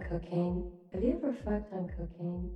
on cocaine? Have you ever fucked on cocaine?